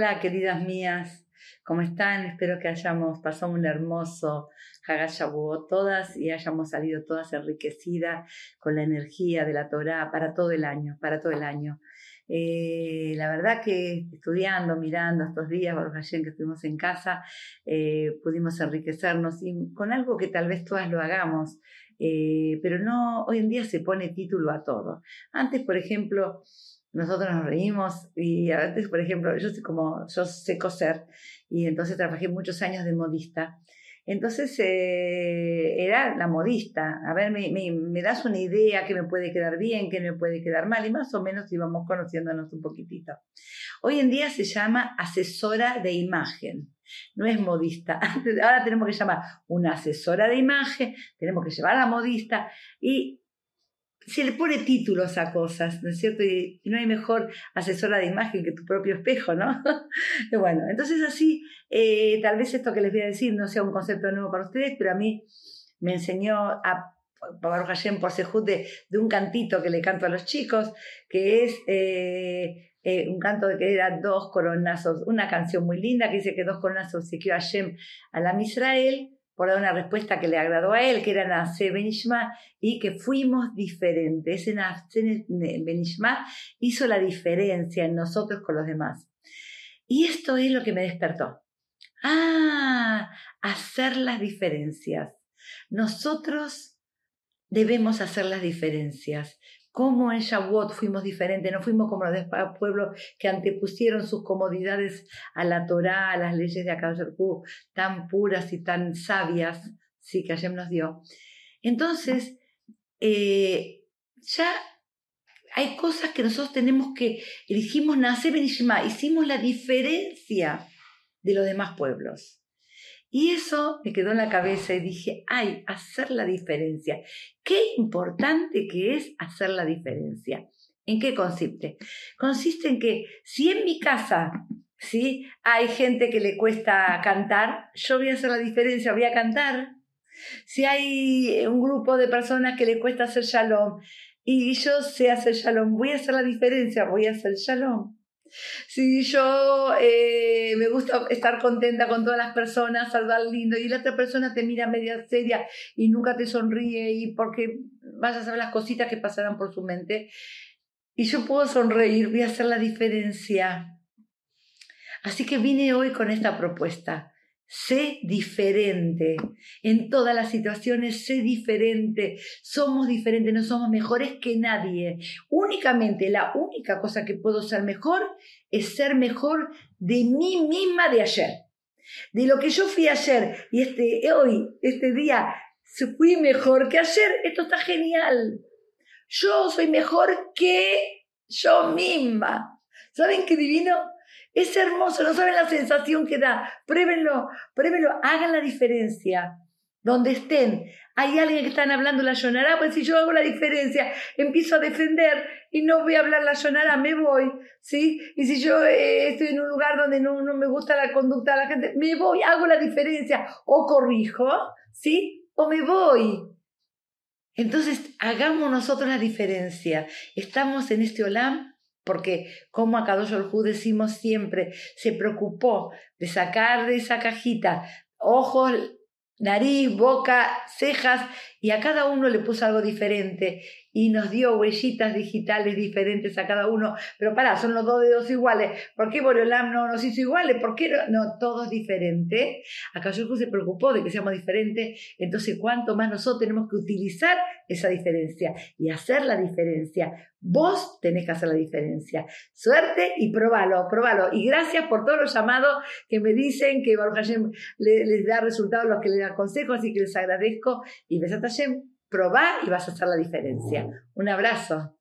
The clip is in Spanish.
Hola, queridas mías, ¿cómo están? Espero que hayamos pasado un hermoso Hagashabuot todas y hayamos salido todas enriquecidas con la energía de la Torah para todo el año, para todo el año. Eh, la verdad que estudiando, mirando estos días, Baruch que estuvimos en casa, eh, pudimos enriquecernos y con algo que tal vez todas lo hagamos, eh, pero no, hoy en día se pone título a todo. Antes, por ejemplo, nosotros nos reímos y antes, por ejemplo, yo sé como, yo sé coser y entonces trabajé muchos años de modista. Entonces eh, era la modista, a ver, me, me, das una idea que me puede quedar bien, que me puede quedar mal y más o menos íbamos conociéndonos un poquitito. Hoy en día se llama asesora de imagen, no es modista. Ahora tenemos que llamar una asesora de imagen, tenemos que llevar a la modista y se le pone títulos a cosas, ¿no es cierto? Y, no hay mejor asesora de imagen que tu propio espejo, ¿no? bueno, entonces así, eh, tal vez esto que les voy a decir no sea un concepto nuevo para ustedes, pero a mí me enseñó a Baruch Hashem por Sejud de, de, un cantito que le canto a los chicos, que es eh, eh, un canto que era dos coronazos, una canción muy linda que dice que dos coronazos se a Hashem a la Israel por una respuesta que le agradó a él, que era Nase Benishma, y que fuimos diferentes. Ese Nase Benishma hizo la diferencia en nosotros con los demás. Y esto es lo que me despertó. Ah, hacer las diferencias. Nosotros debemos hacer las diferencias cómo en Shavuot fuimos diferentes, no fuimos como los pueblos que antepusieron sus comodidades a la Torá, a las leyes de Akadosh tan puras y tan sabias, sí, que Hashem nos dio. Entonces, eh, ya hay cosas que nosotros tenemos que, elegimos nacer en hicimos la diferencia de los demás pueblos. Y eso me quedó en la cabeza y dije, ay, hacer la diferencia. Qué importante que es hacer la diferencia. ¿En qué consiste? Consiste en que si en mi casa ¿sí? hay gente que le cuesta cantar, yo voy a hacer la diferencia, voy a cantar. Si hay un grupo de personas que le cuesta hacer shalom y yo sé hacer shalom, voy a hacer la diferencia, voy a hacer shalom. Si yo eh, me gusta estar contenta con todas las personas, saludar lindo, y la otra persona te mira media seria y nunca te sonríe, y porque vas a saber las cositas que pasarán por su mente, y yo puedo sonreír, voy a hacer la diferencia. Así que vine hoy con esta propuesta. Sé diferente. En todas las situaciones, sé diferente. Somos diferentes, no somos mejores que nadie. Únicamente, la única cosa que puedo ser mejor es ser mejor de mí misma de ayer. De lo que yo fui ayer y este, hoy, este día, fui mejor que ayer. Esto está genial. Yo soy mejor que yo misma. ¿Saben qué divino? Es hermoso, no saben la sensación que da. Pruébenlo, pruébenlo, hagan la diferencia. Donde estén, hay alguien que están hablando la Yonara, pues si yo hago la diferencia, empiezo a defender y no voy a hablar la Yonara, me voy, ¿sí? Y si yo eh, estoy en un lugar donde no, no me gusta la conducta de la gente, me voy, hago la diferencia, o corrijo, ¿sí? O me voy. Entonces, hagamos nosotros la diferencia. Estamos en este Olam porque como a Kadosh decimos siempre, se preocupó de sacar de esa cajita ojos, nariz, boca, cejas, y a cada uno le puso algo diferente y nos dio huellitas digitales diferentes a cada uno. Pero pará, son los dos dedos iguales. ¿Por qué Boreolam no nos hizo iguales? ¿Por qué no? todos diferentes. Acá se preocupó de que seamos diferentes. Entonces, ¿cuánto más nosotros tenemos que utilizar esa diferencia y hacer la diferencia? Vos tenés que hacer la diferencia. Suerte y probalo, probalo. Y gracias por todos los llamados que me dicen que Baruch Hashem les, da resultados los que les dan consejos, así que les agradezco. Y besate Hashem, probá y vas a hacer la diferencia. Un abrazo.